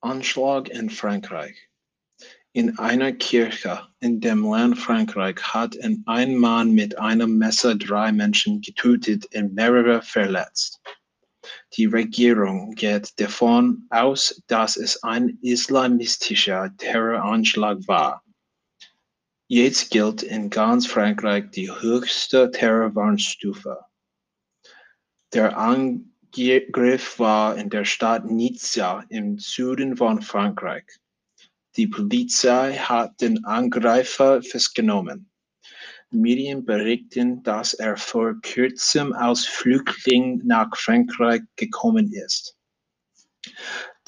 Anschlag in Frankreich In einer Kirche in dem Land Frankreich hat ein Mann mit einem Messer drei Menschen getötet und mehrere verletzt. Die Regierung geht davon aus, dass es ein islamistischer Terroranschlag war. Jetzt gilt in ganz Frankreich die höchste Terrorwarnstufe. Der Angriff war in der Stadt Nizza im Süden von Frankreich. Die Polizei hat den Angreifer festgenommen. Medien berichten, dass er vor kurzem als Flüchtling nach Frankreich gekommen ist.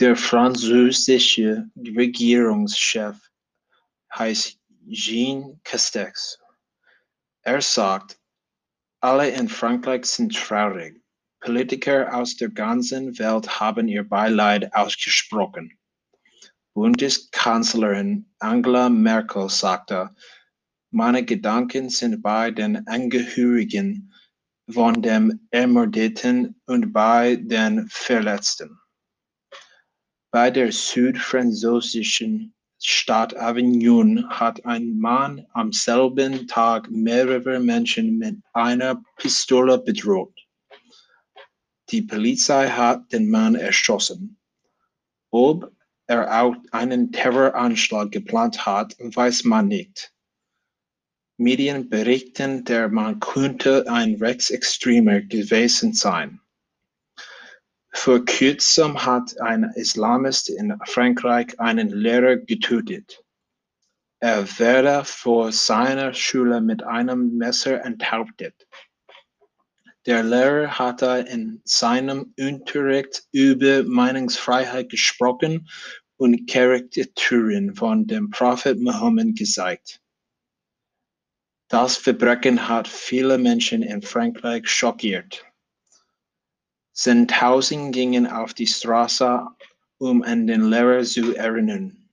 Der französische Regierungschef heißt Jean Castex. Er sagt, alle in Frankreich sind traurig. Politiker aus der ganzen Welt haben ihr Beileid ausgesprochen. Bundeskanzlerin Angela Merkel sagte, meine Gedanken sind bei den Angehörigen von dem Ermordeten und bei den Verletzten. Bei der südfranzösischen Stadt Avignon hat ein Mann am selben Tag mehrere Menschen mit einer Pistole bedroht. Die Polizei hat den Mann erschossen. Ob er auch einen Terroranschlag geplant hat, weiß man nicht. Medien berichten, der Mann könnte ein Rechtsextremer gewesen sein. Vor kurzem hat ein Islamist in Frankreich einen Lehrer getötet. Er wurde vor seiner Schule mit einem Messer enthauptet. Der Lehrer hatte in seinem Unterricht über Meinungsfreiheit gesprochen und Karikaturen von dem Prophet Mohammed gezeigt. Das Verbrechen hat viele Menschen in Frankreich schockiert. Zehntausend gingen auf die Straße, um an den Lehrer zu erinnern.